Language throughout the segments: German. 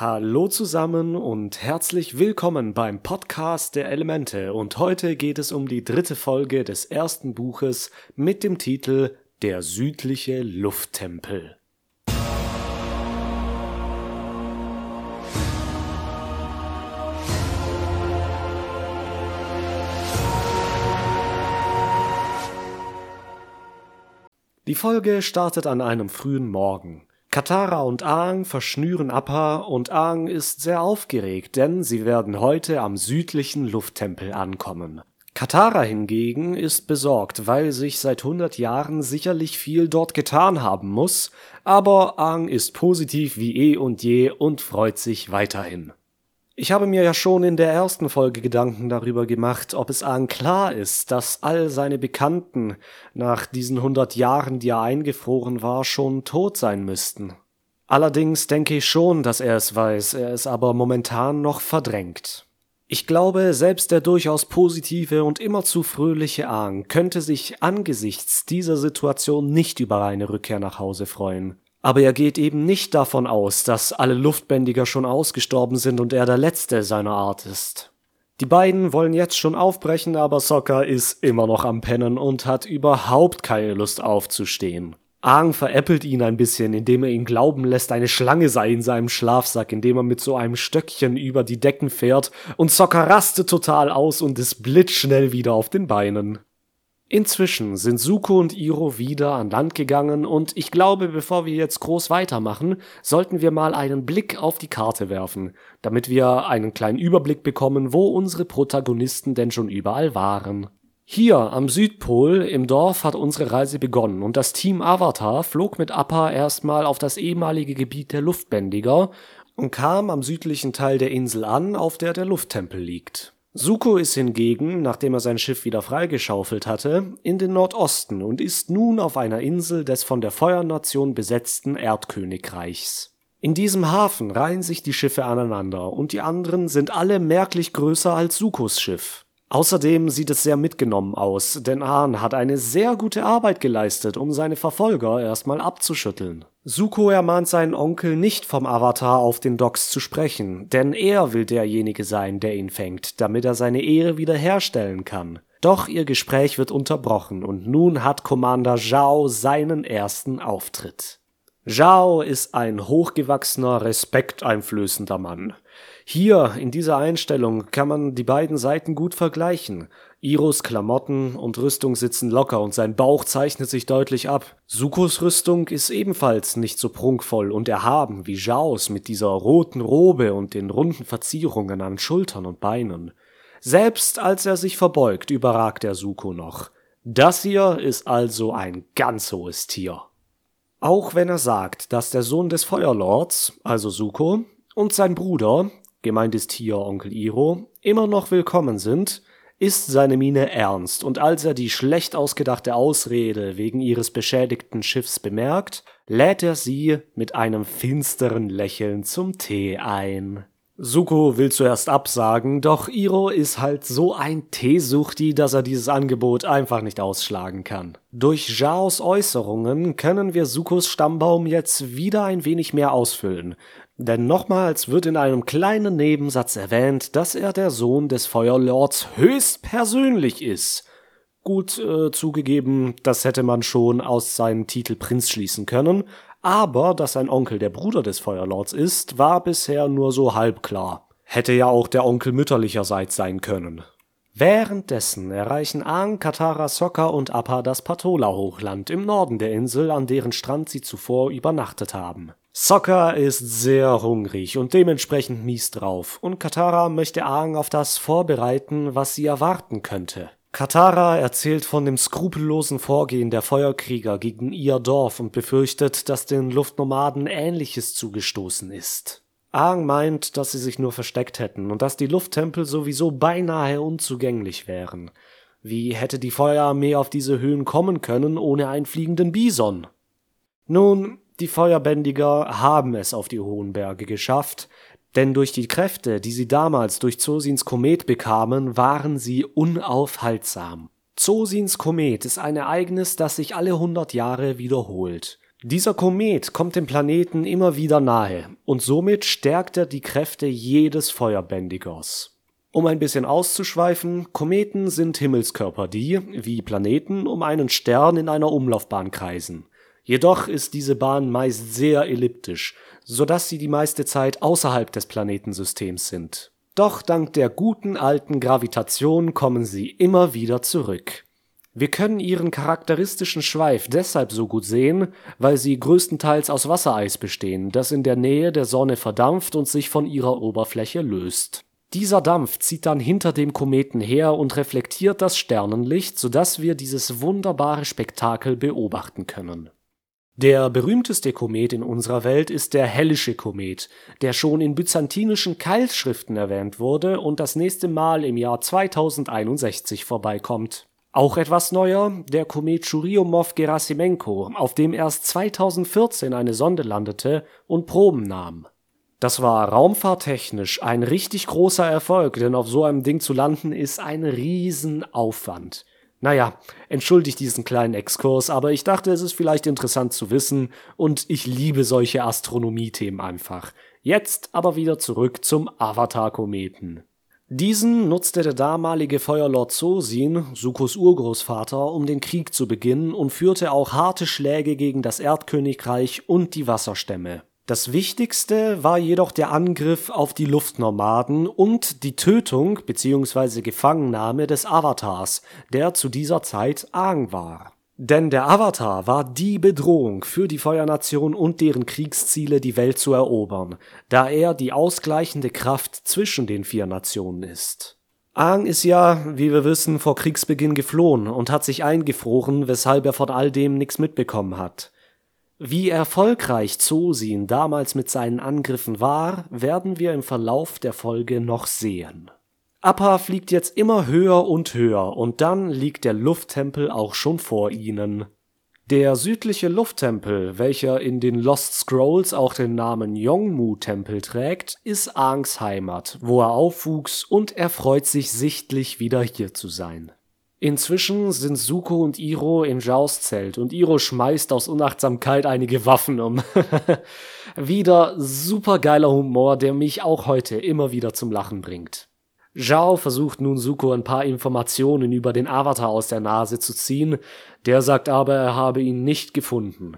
Hallo zusammen und herzlich willkommen beim Podcast der Elemente und heute geht es um die dritte Folge des ersten Buches mit dem Titel Der südliche Lufttempel. Die Folge startet an einem frühen Morgen. Katara und Aang verschnüren Appa und Aang ist sehr aufgeregt, denn sie werden heute am südlichen Lufttempel ankommen. Katara hingegen ist besorgt, weil sich seit 100 Jahren sicherlich viel dort getan haben muss, aber Aang ist positiv wie eh und je und freut sich weiterhin. Ich habe mir ja schon in der ersten Folge Gedanken darüber gemacht, ob es Aang klar ist, dass all seine Bekannten nach diesen hundert Jahren, die er eingefroren war, schon tot sein müssten. Allerdings denke ich schon, dass er es weiß, er es aber momentan noch verdrängt. Ich glaube, selbst der durchaus positive und immerzu fröhliche Aang könnte sich angesichts dieser Situation nicht über eine Rückkehr nach Hause freuen. Aber er geht eben nicht davon aus, dass alle Luftbändiger schon ausgestorben sind und er der letzte seiner Art ist. Die beiden wollen jetzt schon aufbrechen, aber Sokka ist immer noch am Pennen und hat überhaupt keine Lust aufzustehen. Aang veräppelt ihn ein bisschen, indem er ihn glauben lässt, eine Schlange sei in seinem Schlafsack, indem er mit so einem Stöckchen über die Decken fährt, und Sokka rastet total aus und ist blitzschnell wieder auf den Beinen. Inzwischen sind Suko und Iro wieder an Land gegangen und ich glaube, bevor wir jetzt groß weitermachen, sollten wir mal einen Blick auf die Karte werfen, damit wir einen kleinen Überblick bekommen, wo unsere Protagonisten denn schon überall waren. Hier am Südpol im Dorf hat unsere Reise begonnen und das Team Avatar flog mit Appa erstmal auf das ehemalige Gebiet der Luftbändiger und kam am südlichen Teil der Insel an, auf der der Lufttempel liegt. Suko ist hingegen, nachdem er sein Schiff wieder freigeschaufelt hatte, in den Nordosten und ist nun auf einer Insel des von der Feuernation besetzten Erdkönigreichs. In diesem Hafen reihen sich die Schiffe aneinander und die anderen sind alle merklich größer als Sukos Schiff. Außerdem sieht es sehr mitgenommen aus, denn Ahn hat eine sehr gute Arbeit geleistet, um seine Verfolger erstmal abzuschütteln. Suko ermahnt seinen Onkel nicht vom Avatar auf den Docks zu sprechen, denn er will derjenige sein, der ihn fängt, damit er seine Ehre wiederherstellen kann. Doch ihr Gespräch wird unterbrochen und nun hat Commander Zhao seinen ersten Auftritt. Zhao ist ein hochgewachsener, respekteinflößender Mann. Hier in dieser Einstellung kann man die beiden Seiten gut vergleichen. Iros Klamotten und Rüstung sitzen locker und sein Bauch zeichnet sich deutlich ab. Sukos Rüstung ist ebenfalls nicht so prunkvoll und erhaben wie Zhaos mit dieser roten Robe und den runden Verzierungen an Schultern und Beinen. Selbst als er sich verbeugt, überragt er Suko noch. Das hier ist also ein ganz hohes Tier. Auch wenn er sagt, dass der Sohn des Feuerlords, also Suko, und sein Bruder, gemeint ist hier Onkel Iro, immer noch willkommen sind, ist seine Miene ernst, und als er die schlecht ausgedachte Ausrede wegen ihres beschädigten Schiffs bemerkt, lädt er sie mit einem finsteren Lächeln zum Tee ein. Suko will zuerst absagen, doch Iro ist halt so ein Teesuchti, dass er dieses Angebot einfach nicht ausschlagen kann. Durch Zhaos Äußerungen können wir Sukos Stammbaum jetzt wieder ein wenig mehr ausfüllen. Denn nochmals wird in einem kleinen Nebensatz erwähnt, dass er der Sohn des Feuerlords höchstpersönlich ist. Gut äh, zugegeben, das hätte man schon aus seinem Titel Prinz schließen können, aber dass sein Onkel der Bruder des Feuerlords ist, war bisher nur so halb klar. Hätte ja auch der Onkel mütterlicherseits sein können. Währenddessen erreichen Aang, Katara, Sokka und Appa das Patola-Hochland im Norden der Insel, an deren Strand sie zuvor übernachtet haben. Sokka ist sehr hungrig und dementsprechend mies drauf, und Katara möchte Aang auf das vorbereiten, was sie erwarten könnte. Katara erzählt von dem skrupellosen Vorgehen der Feuerkrieger gegen ihr Dorf und befürchtet, dass den Luftnomaden Ähnliches zugestoßen ist. Aang meint, dass sie sich nur versteckt hätten und dass die Lufttempel sowieso beinahe unzugänglich wären. Wie hätte die Feuerarmee auf diese Höhen kommen können ohne einen fliegenden Bison? Nun, die Feuerbändiger haben es auf die hohen Berge geschafft, denn durch die Kräfte, die sie damals durch Zosins Komet bekamen, waren sie unaufhaltsam. Zosins Komet ist ein Ereignis, das sich alle hundert Jahre wiederholt. Dieser Komet kommt dem Planeten immer wieder nahe und somit stärkt er die Kräfte jedes Feuerbändigers. Um ein bisschen auszuschweifen, Kometen sind Himmelskörper, die, wie Planeten, um einen Stern in einer Umlaufbahn kreisen. Jedoch ist diese Bahn meist sehr elliptisch, so dass sie die meiste Zeit außerhalb des Planetensystems sind. Doch dank der guten alten Gravitation kommen sie immer wieder zurück. Wir können ihren charakteristischen Schweif deshalb so gut sehen, weil sie größtenteils aus Wassereis bestehen, das in der Nähe der Sonne verdampft und sich von ihrer Oberfläche löst. Dieser Dampf zieht dann hinter dem Kometen her und reflektiert das Sternenlicht, sodass wir dieses wunderbare Spektakel beobachten können. Der berühmteste Komet in unserer Welt ist der Hellische Komet, der schon in byzantinischen Keilschriften erwähnt wurde und das nächste Mal im Jahr 2061 vorbeikommt. Auch etwas neuer, der Komet Churyumov-Gerasimenko, auf dem erst 2014 eine Sonde landete und Proben nahm das war raumfahrttechnisch ein richtig großer Erfolg, denn auf so einem Ding zu landen ist ein Riesenaufwand. Naja, entschuldigt diesen kleinen Exkurs, aber ich dachte, es ist vielleicht interessant zu wissen und ich liebe solche Astronomie-Themen einfach. Jetzt aber wieder zurück zum Avatar-Kometen. Diesen nutzte der damalige Feuerlord Zosin, Sukos Urgroßvater, um den Krieg zu beginnen und führte auch harte Schläge gegen das Erdkönigreich und die Wasserstämme. Das Wichtigste war jedoch der Angriff auf die Luftnomaden und die Tötung bzw. Gefangennahme des Avatars, der zu dieser Zeit Aang war. Denn der Avatar war die Bedrohung für die Feuernation und deren Kriegsziele, die Welt zu erobern, da er die ausgleichende Kraft zwischen den vier Nationen ist. Aang ist ja, wie wir wissen, vor Kriegsbeginn geflohen und hat sich eingefroren, weshalb er von all dem nichts mitbekommen hat. Wie erfolgreich Zosin damals mit seinen Angriffen war, werden wir im Verlauf der Folge noch sehen. Appa fliegt jetzt immer höher und höher und dann liegt der Lufttempel auch schon vor ihnen. Der südliche Lufttempel, welcher in den Lost Scrolls auch den Namen Yongmu-Tempel trägt, ist Aangs Heimat, wo er aufwuchs und er freut sich sichtlich wieder hier zu sein. Inzwischen sind Suko und Iro in Zhaos Zelt und Iro schmeißt aus Unachtsamkeit einige Waffen um. wieder supergeiler Humor, der mich auch heute immer wieder zum Lachen bringt. Zhao versucht nun Suko ein paar Informationen über den Avatar aus der Nase zu ziehen, der sagt aber, er habe ihn nicht gefunden.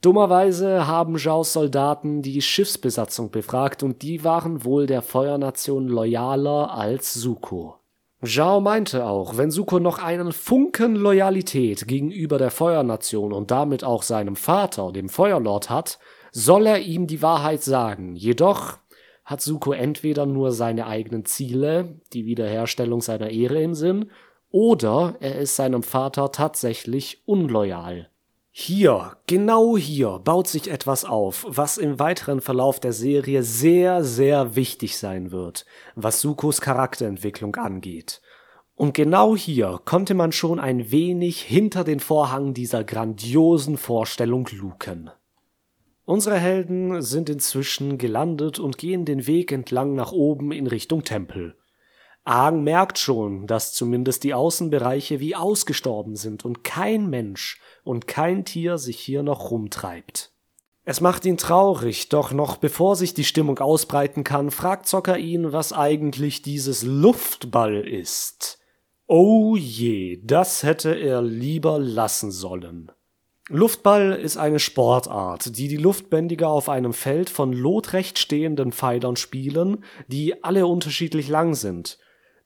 Dummerweise haben Zhaos Soldaten die Schiffsbesatzung befragt und die waren wohl der Feuernation loyaler als Suko. Zhao meinte auch, wenn Suko noch einen Funken Loyalität gegenüber der Feuernation und damit auch seinem Vater, dem Feuerlord, hat, soll er ihm die Wahrheit sagen. Jedoch hat Suko entweder nur seine eigenen Ziele, die Wiederherstellung seiner Ehre im Sinn, oder er ist seinem Vater tatsächlich unloyal. Hier, genau hier, baut sich etwas auf, was im weiteren Verlauf der Serie sehr, sehr wichtig sein wird, was Sukos Charakterentwicklung angeht. Und genau hier konnte man schon ein wenig hinter den Vorhang dieser grandiosen Vorstellung luken. Unsere Helden sind inzwischen gelandet und gehen den Weg entlang nach oben in Richtung Tempel. Aang merkt schon, dass zumindest die Außenbereiche wie ausgestorben sind und kein Mensch und kein Tier sich hier noch rumtreibt. Es macht ihn traurig, doch noch bevor sich die Stimmung ausbreiten kann, fragt Zocker ihn, was eigentlich dieses Luftball ist. Oh je, das hätte er lieber lassen sollen. Luftball ist eine Sportart, die die Luftbändiger auf einem Feld von lotrecht stehenden Pfeilern spielen, die alle unterschiedlich lang sind.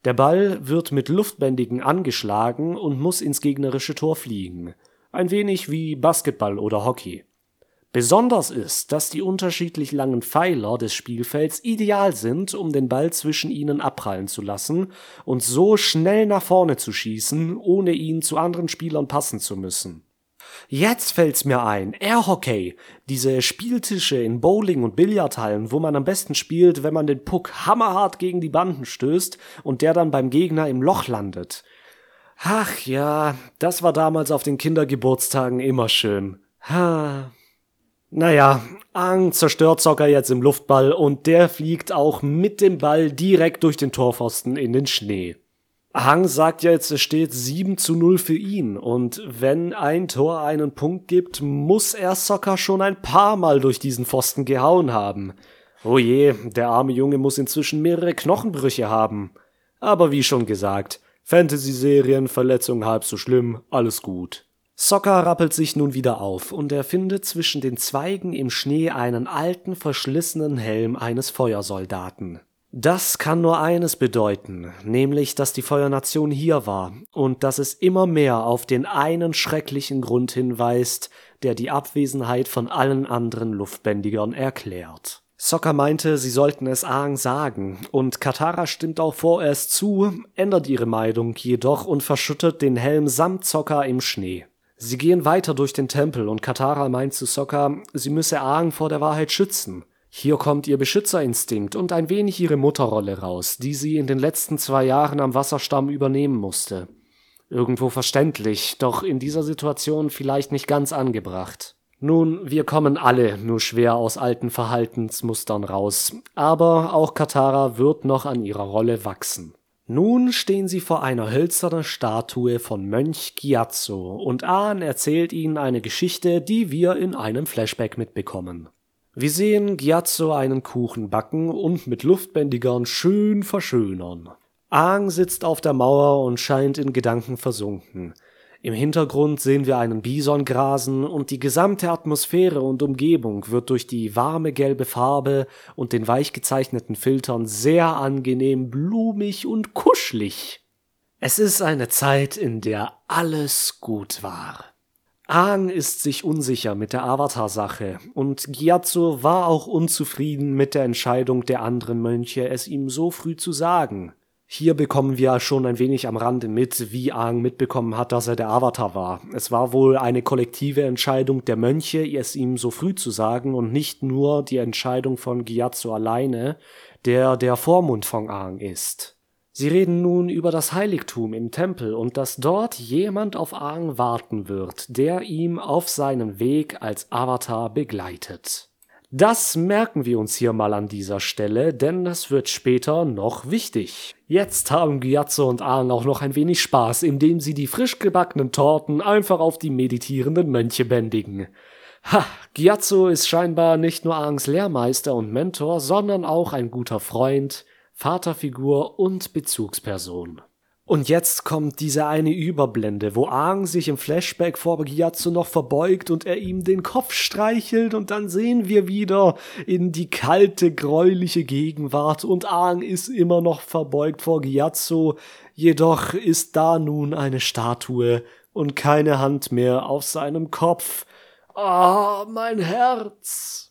Der Ball wird mit Luftbändigen angeschlagen und muss ins gegnerische Tor fliegen ein wenig wie Basketball oder Hockey. Besonders ist, dass die unterschiedlich langen Pfeiler des Spielfelds ideal sind, um den Ball zwischen ihnen abprallen zu lassen und so schnell nach vorne zu schießen, ohne ihn zu anderen Spielern passen zu müssen. Jetzt fällt's mir ein, Airhockey, diese Spieltische in Bowling und Billardhallen, wo man am besten spielt, wenn man den Puck hammerhart gegen die Banden stößt und der dann beim Gegner im Loch landet. Ach ja, das war damals auf den Kindergeburtstagen immer schön. Ha. Naja, Ang zerstört Zocker jetzt im Luftball und der fliegt auch mit dem Ball direkt durch den Torpfosten in den Schnee. Hang sagt jetzt, es steht 7 zu 0 für ihn. Und wenn ein Tor einen Punkt gibt, muss er Soccer schon ein paar Mal durch diesen Pfosten gehauen haben. Oh je, der arme Junge muss inzwischen mehrere Knochenbrüche haben. Aber wie schon gesagt, Fantasy-Serien, Verletzungen halb so schlimm, alles gut. Soccer rappelt sich nun wieder auf und er findet zwischen den Zweigen im Schnee einen alten, verschlissenen Helm eines Feuersoldaten. Das kann nur eines bedeuten, nämlich, dass die Feuernation hier war und dass es immer mehr auf den einen schrecklichen Grund hinweist, der die Abwesenheit von allen anderen Luftbändigern erklärt. Sokka meinte, sie sollten es Aang sagen, und Katara stimmt auch vorerst zu, ändert ihre Meinung jedoch und verschüttet den Helm samt Sokka im Schnee. Sie gehen weiter durch den Tempel und Katara meint zu Sokka, sie müsse Aang vor der Wahrheit schützen. Hier kommt ihr Beschützerinstinkt und ein wenig ihre Mutterrolle raus, die sie in den letzten zwei Jahren am Wasserstamm übernehmen musste. Irgendwo verständlich, doch in dieser Situation vielleicht nicht ganz angebracht. Nun, wir kommen alle nur schwer aus alten Verhaltensmustern raus, aber auch Katara wird noch an ihrer Rolle wachsen. Nun stehen sie vor einer hölzernen Statue von Mönch Gyatso und Ahn erzählt ihnen eine Geschichte, die wir in einem Flashback mitbekommen. Wir sehen Gyatso einen Kuchen backen und mit Luftbändigern schön verschönern. Aang sitzt auf der Mauer und scheint in Gedanken versunken. Im Hintergrund sehen wir einen Bison grasen und die gesamte Atmosphäre und Umgebung wird durch die warme gelbe Farbe und den weich gezeichneten Filtern sehr angenehm blumig und kuschelig. Es ist eine Zeit, in der alles gut war. Aang ist sich unsicher mit der Avatar-Sache und Gyatso war auch unzufrieden mit der Entscheidung der anderen Mönche, es ihm so früh zu sagen. Hier bekommen wir schon ein wenig am Rande mit, wie Aang mitbekommen hat, dass er der Avatar war. Es war wohl eine kollektive Entscheidung der Mönche, es ihm so früh zu sagen und nicht nur die Entscheidung von Gyatso alleine, der der Vormund von Aang ist. Sie reden nun über das Heiligtum im Tempel und dass dort jemand auf Aang warten wird, der ihm auf seinem Weg als Avatar begleitet. Das merken wir uns hier mal an dieser Stelle, denn das wird später noch wichtig. Jetzt haben Gyatso und Aang auch noch ein wenig Spaß, indem sie die frisch gebackenen Torten einfach auf die meditierenden Mönche bändigen. Ha, Gyatso ist scheinbar nicht nur Aangs Lehrmeister und Mentor, sondern auch ein guter Freund, Vaterfigur und Bezugsperson. Und jetzt kommt diese eine Überblende, wo Aang sich im Flashback vor Gyatso noch verbeugt und er ihm den Kopf streichelt und dann sehen wir wieder in die kalte, gräuliche Gegenwart und Aang ist immer noch verbeugt vor Gyatso, jedoch ist da nun eine Statue und keine Hand mehr auf seinem Kopf. Ah, oh, mein Herz!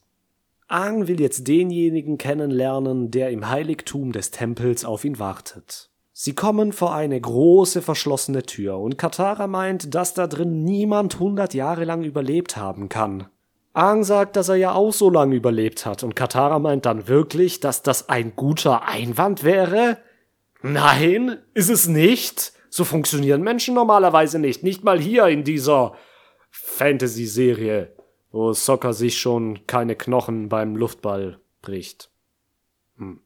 Aang will jetzt denjenigen kennenlernen, der im Heiligtum des Tempels auf ihn wartet. Sie kommen vor eine große verschlossene Tür und Katara meint, dass da drin niemand hundert Jahre lang überlebt haben kann. Aang sagt, dass er ja auch so lange überlebt hat und Katara meint dann wirklich, dass das ein guter Einwand wäre? Nein, ist es nicht. So funktionieren Menschen normalerweise nicht, nicht mal hier in dieser Fantasy-Serie wo Soccer sich schon keine Knochen beim Luftball bricht. Hm.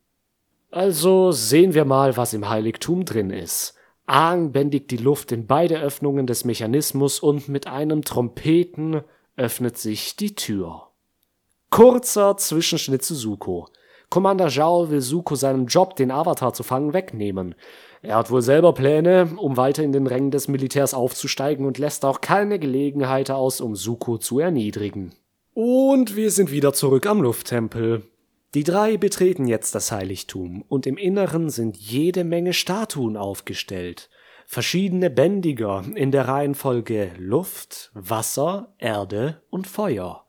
Also sehen wir mal, was im Heiligtum drin ist. Aang bändigt die Luft in beide Öffnungen des Mechanismus und mit einem Trompeten öffnet sich die Tür. Kurzer Zwischenschnitt zu Suko. Commander Zhao will Suko seinen Job, den Avatar zu fangen, wegnehmen. Er hat wohl selber Pläne, um weiter in den Rängen des Militärs aufzusteigen und lässt auch keine Gelegenheit aus, um Suko zu erniedrigen. Und wir sind wieder zurück am Lufttempel. Die drei betreten jetzt das Heiligtum, und im Inneren sind jede Menge Statuen aufgestellt. Verschiedene Bändiger in der Reihenfolge Luft, Wasser, Erde und Feuer.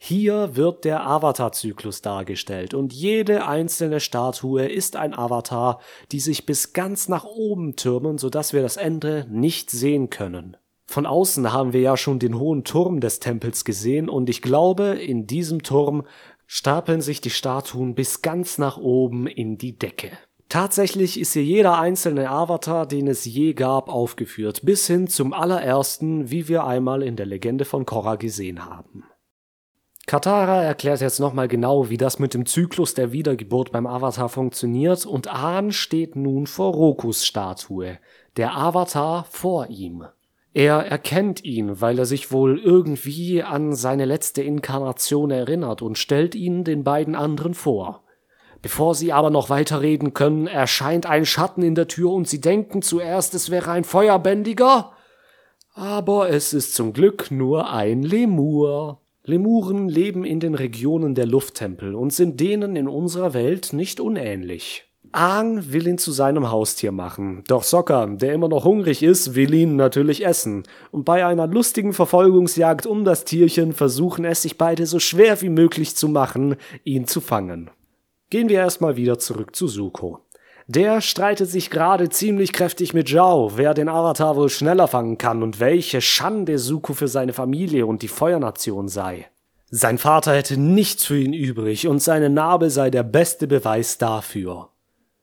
Hier wird der Avatar-Zyklus dargestellt und jede einzelne Statue ist ein Avatar, die sich bis ganz nach oben türmen, sodass wir das Ende nicht sehen können. Von außen haben wir ja schon den hohen Turm des Tempels gesehen und ich glaube, in diesem Turm stapeln sich die Statuen bis ganz nach oben in die Decke. Tatsächlich ist hier jeder einzelne Avatar, den es je gab, aufgeführt, bis hin zum allerersten, wie wir einmal in der Legende von Korra gesehen haben. Katara erklärt jetzt nochmal genau, wie das mit dem Zyklus der Wiedergeburt beim Avatar funktioniert und Ahn steht nun vor Rokus Statue, der Avatar vor ihm. Er erkennt ihn, weil er sich wohl irgendwie an seine letzte Inkarnation erinnert und stellt ihn den beiden anderen vor. Bevor sie aber noch weiterreden können, erscheint ein Schatten in der Tür und sie denken zuerst, es wäre ein Feuerbändiger. Aber es ist zum Glück nur ein Lemur. Lemuren leben in den Regionen der Lufttempel und sind denen in unserer Welt nicht unähnlich. Aang will ihn zu seinem Haustier machen, doch Sokka, der immer noch hungrig ist, will ihn natürlich essen. Und bei einer lustigen Verfolgungsjagd um das Tierchen versuchen es sich beide so schwer wie möglich zu machen, ihn zu fangen. Gehen wir erstmal wieder zurück zu Suko. Der streitet sich gerade ziemlich kräftig mit Zhao, wer den Avatar wohl schneller fangen kann und welche Schande Suko für seine Familie und die Feuernation sei. Sein Vater hätte nichts für ihn übrig und seine Narbe sei der beste Beweis dafür.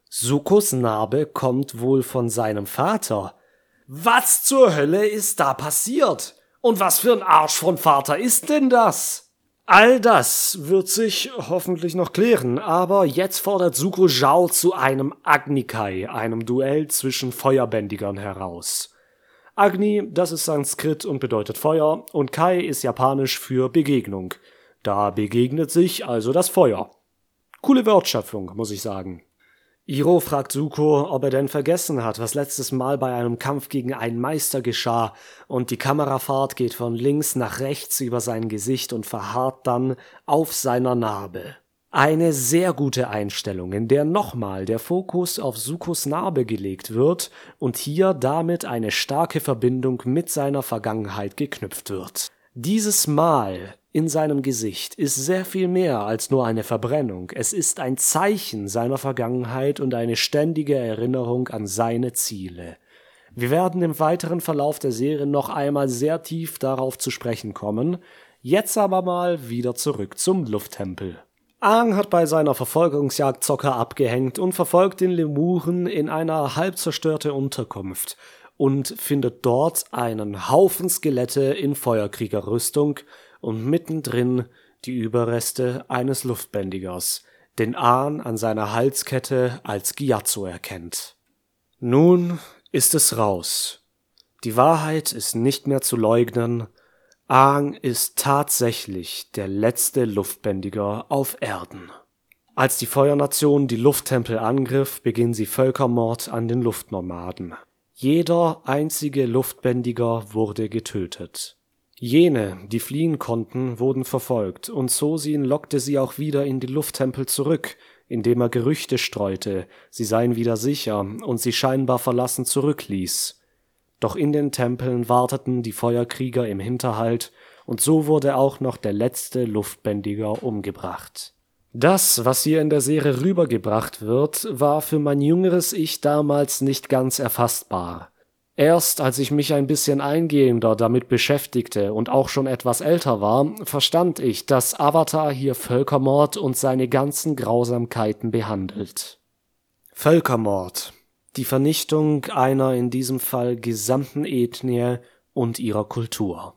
Sukos Narbe kommt wohl von seinem Vater. Was zur Hölle ist da passiert? Und was für ein Arsch von Vater ist denn das? All das wird sich hoffentlich noch klären, aber jetzt fordert Suko Zhao zu einem Agni-Kai, einem Duell zwischen Feuerbändigern heraus. Agni, das ist Sanskrit und bedeutet Feuer, und Kai ist japanisch für Begegnung. Da begegnet sich also das Feuer. Coole Wortschöpfung, muss ich sagen. Iro fragt Suko, ob er denn vergessen hat, was letztes Mal bei einem Kampf gegen einen Meister geschah, und die Kamerafahrt geht von links nach rechts über sein Gesicht und verharrt dann auf seiner Narbe. Eine sehr gute Einstellung, in der nochmal der Fokus auf Sukos Narbe gelegt wird und hier damit eine starke Verbindung mit seiner Vergangenheit geknüpft wird. Dieses Mal in seinem Gesicht ist sehr viel mehr als nur eine Verbrennung. Es ist ein Zeichen seiner Vergangenheit und eine ständige Erinnerung an seine Ziele. Wir werden im weiteren Verlauf der Serie noch einmal sehr tief darauf zu sprechen kommen. Jetzt aber mal wieder zurück zum Lufttempel. Aang hat bei seiner Verfolgungsjagd Zocker abgehängt und verfolgt den Lemuren in einer halb zerstörte Unterkunft und findet dort einen Haufen Skelette in Feuerkriegerrüstung und mittendrin die Überreste eines Luftbändigers, den Ahn an seiner Halskette als Gyatso erkennt. Nun ist es raus. Die Wahrheit ist nicht mehr zu leugnen. Aang ist tatsächlich der letzte Luftbändiger auf Erden. Als die Feuernation die Lufttempel angriff, beging sie Völkermord an den Luftnomaden. Jeder einzige Luftbändiger wurde getötet. Jene, die fliehen konnten, wurden verfolgt, und Sosin lockte sie auch wieder in die Lufttempel zurück, indem er Gerüchte streute, sie seien wieder sicher und sie scheinbar verlassen zurückließ. Doch in den Tempeln warteten die Feuerkrieger im Hinterhalt, und so wurde auch noch der letzte Luftbändiger umgebracht. Das, was hier in der Serie rübergebracht wird, war für mein jüngeres Ich damals nicht ganz erfassbar. Erst als ich mich ein bisschen eingehender damit beschäftigte und auch schon etwas älter war, verstand ich, dass Avatar hier Völkermord und seine ganzen Grausamkeiten behandelt. Völkermord. Die Vernichtung einer in diesem Fall gesamten Ethnie und ihrer Kultur.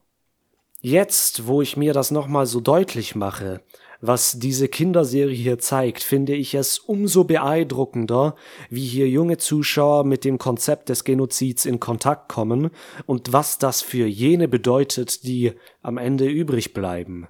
Jetzt, wo ich mir das nochmal so deutlich mache, was diese Kinderserie hier zeigt, finde ich es umso beeindruckender, wie hier junge Zuschauer mit dem Konzept des Genozids in Kontakt kommen und was das für jene bedeutet, die am Ende übrig bleiben.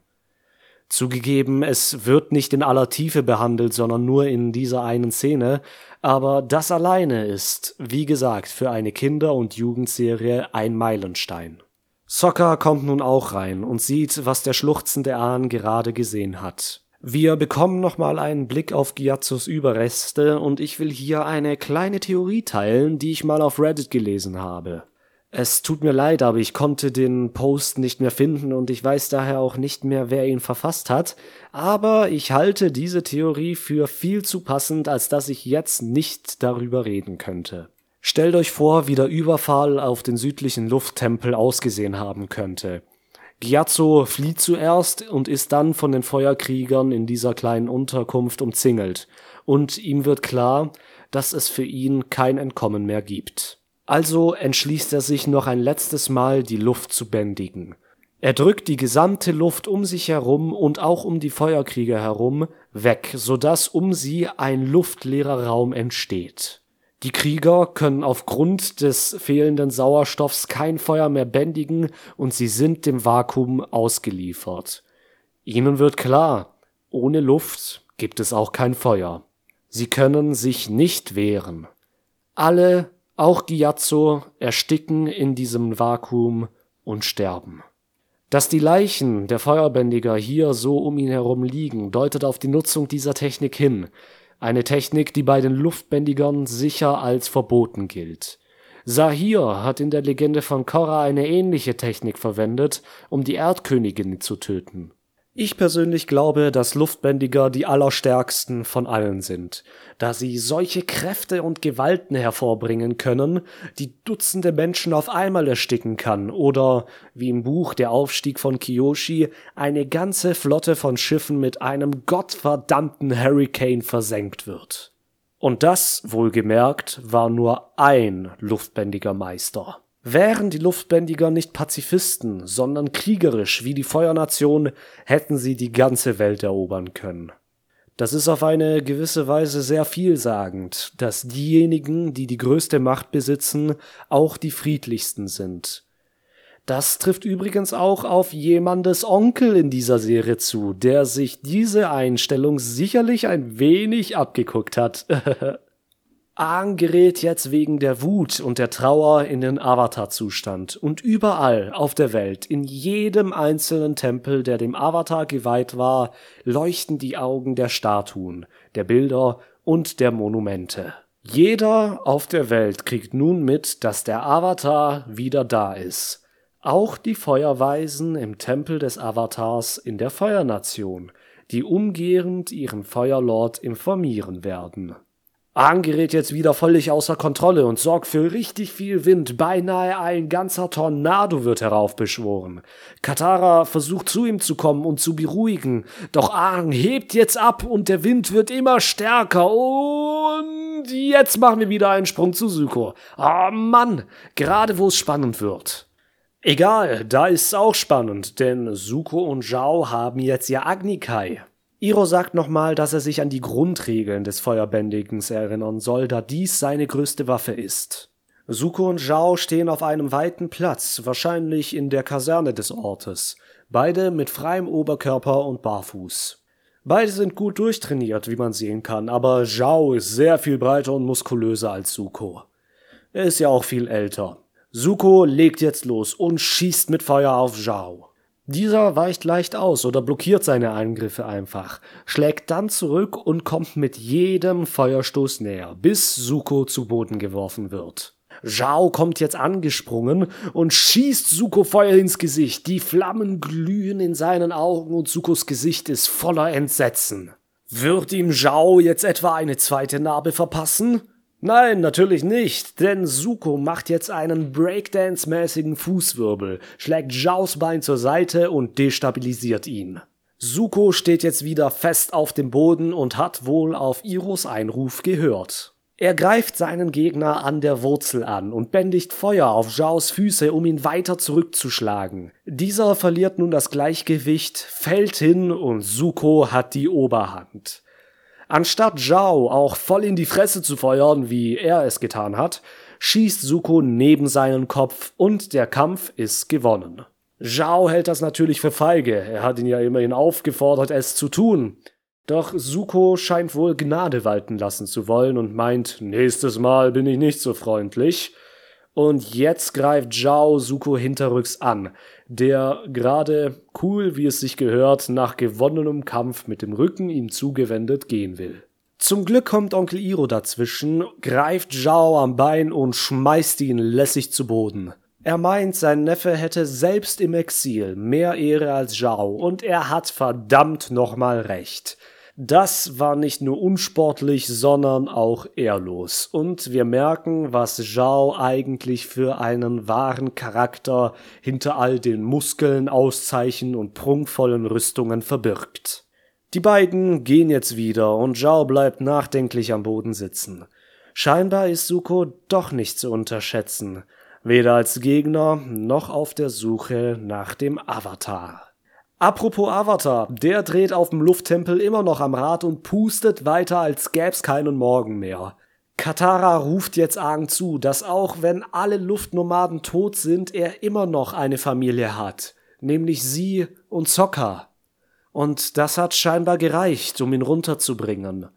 Zugegeben, es wird nicht in aller Tiefe behandelt, sondern nur in dieser einen Szene, aber das alleine ist, wie gesagt, für eine Kinder- und Jugendserie ein Meilenstein. Sokka kommt nun auch rein und sieht, was der schluchzende Ahn gerade gesehen hat. Wir bekommen nochmal einen Blick auf Gyatsos Überreste und ich will hier eine kleine Theorie teilen, die ich mal auf Reddit gelesen habe. Es tut mir leid, aber ich konnte den Post nicht mehr finden und ich weiß daher auch nicht mehr, wer ihn verfasst hat, aber ich halte diese Theorie für viel zu passend, als dass ich jetzt nicht darüber reden könnte. Stellt euch vor, wie der Überfall auf den südlichen Lufttempel ausgesehen haben könnte. Gyatso flieht zuerst und ist dann von den Feuerkriegern in dieser kleinen Unterkunft umzingelt, und ihm wird klar, dass es für ihn kein Entkommen mehr gibt. Also entschließt er sich noch ein letztes Mal die Luft zu bändigen. Er drückt die gesamte Luft um sich herum und auch um die Feuerkrieger herum weg, sodass um sie ein luftleerer Raum entsteht. Die Krieger können aufgrund des fehlenden Sauerstoffs kein Feuer mehr bändigen und sie sind dem Vakuum ausgeliefert. Ihnen wird klar, ohne Luft gibt es auch kein Feuer. Sie können sich nicht wehren. Alle, auch Gyatso, ersticken in diesem Vakuum und sterben. Dass die Leichen der Feuerbändiger hier so um ihn herum liegen, deutet auf die Nutzung dieser Technik hin, eine Technik, die bei den Luftbändigern sicher als verboten gilt. Sahir hat in der Legende von Korra eine ähnliche Technik verwendet, um die Erdkönigin zu töten ich persönlich glaube, dass Luftbändiger die allerstärksten von allen sind, da sie solche Kräfte und Gewalten hervorbringen können, die Dutzende Menschen auf einmal ersticken kann oder, wie im Buch Der Aufstieg von Kiyoshi, eine ganze Flotte von Schiffen mit einem gottverdammten Hurricane versenkt wird. Und das, wohlgemerkt, war nur ein luftbändiger Meister. Wären die Luftbändiger nicht Pazifisten, sondern kriegerisch wie die Feuernation, hätten sie die ganze Welt erobern können. Das ist auf eine gewisse Weise sehr vielsagend, dass diejenigen, die die größte Macht besitzen, auch die friedlichsten sind. Das trifft übrigens auch auf jemandes Onkel in dieser Serie zu, der sich diese Einstellung sicherlich ein wenig abgeguckt hat. Aang gerät jetzt wegen der Wut und der Trauer in den Avatar-Zustand und überall auf der Welt, in jedem einzelnen Tempel, der dem Avatar geweiht war, leuchten die Augen der Statuen, der Bilder und der Monumente. Jeder auf der Welt kriegt nun mit, dass der Avatar wieder da ist. Auch die Feuerweisen im Tempel des Avatars in der Feuernation, die umgehend ihren Feuerlord informieren werden. Aang gerät jetzt wieder völlig außer Kontrolle und sorgt für richtig viel Wind. Beinahe ein ganzer Tornado wird heraufbeschworen. Katara versucht zu ihm zu kommen und zu beruhigen. Doch Aang hebt jetzt ab und der Wind wird immer stärker. Und jetzt machen wir wieder einen Sprung zu Suko. Ah Mann, gerade wo es spannend wird. Egal, da ist's auch spannend, denn Suko und Zhao haben jetzt ihr Agnikai. Iro sagt nochmal, dass er sich an die Grundregeln des Feuerbändigens erinnern soll, da dies seine größte Waffe ist. Suko und Zhao stehen auf einem weiten Platz, wahrscheinlich in der Kaserne des Ortes, beide mit freiem Oberkörper und barfuß. Beide sind gut durchtrainiert, wie man sehen kann, aber Zhao ist sehr viel breiter und muskulöser als Suko. Er ist ja auch viel älter. Suko legt jetzt los und schießt mit Feuer auf Zhao. Dieser weicht leicht aus oder blockiert seine Angriffe einfach, schlägt dann zurück und kommt mit jedem Feuerstoß näher, bis Suko zu Boden geworfen wird. Zhao kommt jetzt angesprungen und schießt Suko Feuer ins Gesicht. Die Flammen glühen in seinen Augen und Sukos Gesicht ist voller Entsetzen. Wird ihm Zhao jetzt etwa eine zweite Narbe verpassen? Nein, natürlich nicht, denn Suko macht jetzt einen Breakdance-mäßigen Fußwirbel, schlägt Zhaos Bein zur Seite und destabilisiert ihn. Suko steht jetzt wieder fest auf dem Boden und hat wohl auf Iros Einruf gehört. Er greift seinen Gegner an der Wurzel an und bändigt Feuer auf Zhaos Füße, um ihn weiter zurückzuschlagen. Dieser verliert nun das Gleichgewicht, fällt hin und Suko hat die Oberhand. Anstatt Zhao auch voll in die Fresse zu feuern, wie er es getan hat, schießt Suko neben seinen Kopf und der Kampf ist gewonnen. Zhao hält das natürlich für feige, er hat ihn ja immerhin aufgefordert, es zu tun. Doch Suko scheint wohl Gnade walten lassen zu wollen und meint, nächstes Mal bin ich nicht so freundlich. Und jetzt greift Zhao Suko hinterrücks an, der gerade cool, wie es sich gehört, nach gewonnenem Kampf mit dem Rücken ihm zugewendet gehen will. Zum Glück kommt Onkel Iro dazwischen, greift Zhao am Bein und schmeißt ihn lässig zu Boden. Er meint, sein Neffe hätte selbst im Exil mehr Ehre als Zhao und er hat verdammt nochmal recht. Das war nicht nur unsportlich, sondern auch ehrlos. Und wir merken, was Zhao eigentlich für einen wahren Charakter hinter all den Muskeln, Auszeichen und prunkvollen Rüstungen verbirgt. Die beiden gehen jetzt wieder und Zhao bleibt nachdenklich am Boden sitzen. Scheinbar ist Suko doch nicht zu unterschätzen. weder als Gegner noch auf der Suche nach dem Avatar. Apropos Avatar, der dreht auf dem Lufttempel immer noch am Rad und pustet weiter, als gäb's keinen Morgen mehr. Katara ruft jetzt Aang zu, dass auch wenn alle Luftnomaden tot sind, er immer noch eine Familie hat, nämlich sie und Sokka. Und das hat scheinbar gereicht, um ihn runterzubringen.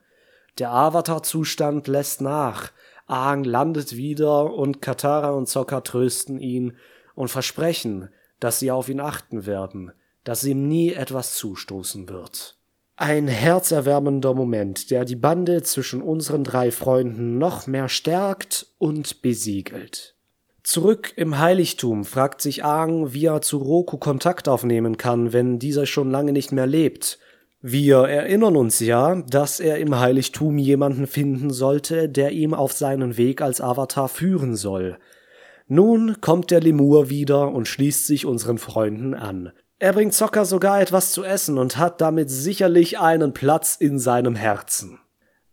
Der Avatar-Zustand lässt nach, Aang landet wieder und Katara und Sokka trösten ihn und versprechen, dass sie auf ihn achten werden, dass ihm nie etwas zustoßen wird. Ein herzerwärmender Moment, der die Bande zwischen unseren drei Freunden noch mehr stärkt und besiegelt. Zurück im Heiligtum fragt sich Aang, wie er zu Roku Kontakt aufnehmen kann, wenn dieser schon lange nicht mehr lebt. Wir erinnern uns ja, dass er im Heiligtum jemanden finden sollte, der ihm auf seinen Weg als Avatar führen soll. Nun kommt der Lemur wieder und schließt sich unseren Freunden an. Er bringt Zocker sogar etwas zu essen und hat damit sicherlich einen Platz in seinem Herzen.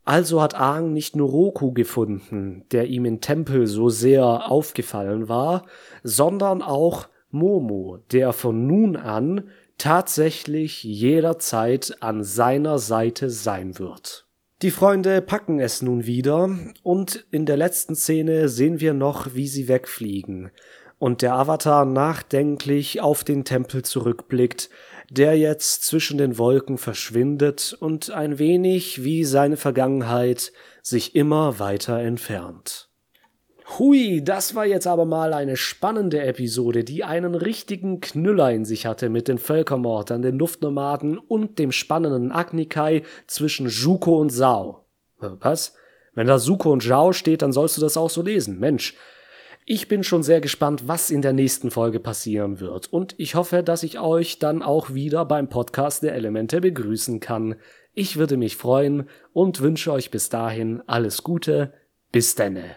Also hat Aang nicht nur Roku gefunden, der ihm im Tempel so sehr aufgefallen war, sondern auch Momo, der von nun an tatsächlich jederzeit an seiner Seite sein wird. Die Freunde packen es nun wieder und in der letzten Szene sehen wir noch, wie sie wegfliegen und der Avatar nachdenklich auf den Tempel zurückblickt, der jetzt zwischen den Wolken verschwindet und ein wenig wie seine Vergangenheit sich immer weiter entfernt. Hui, das war jetzt aber mal eine spannende Episode, die einen richtigen Knüller in sich hatte mit den Völkermordern, den Luftnomaden und dem spannenden Agnikai zwischen Juko und Sao. Was? Wenn da Suko und Zhao steht, dann sollst du das auch so lesen. Mensch, ich bin schon sehr gespannt, was in der nächsten Folge passieren wird und ich hoffe, dass ich euch dann auch wieder beim Podcast der Elemente begrüßen kann. Ich würde mich freuen und wünsche euch bis dahin alles Gute. Bis denne.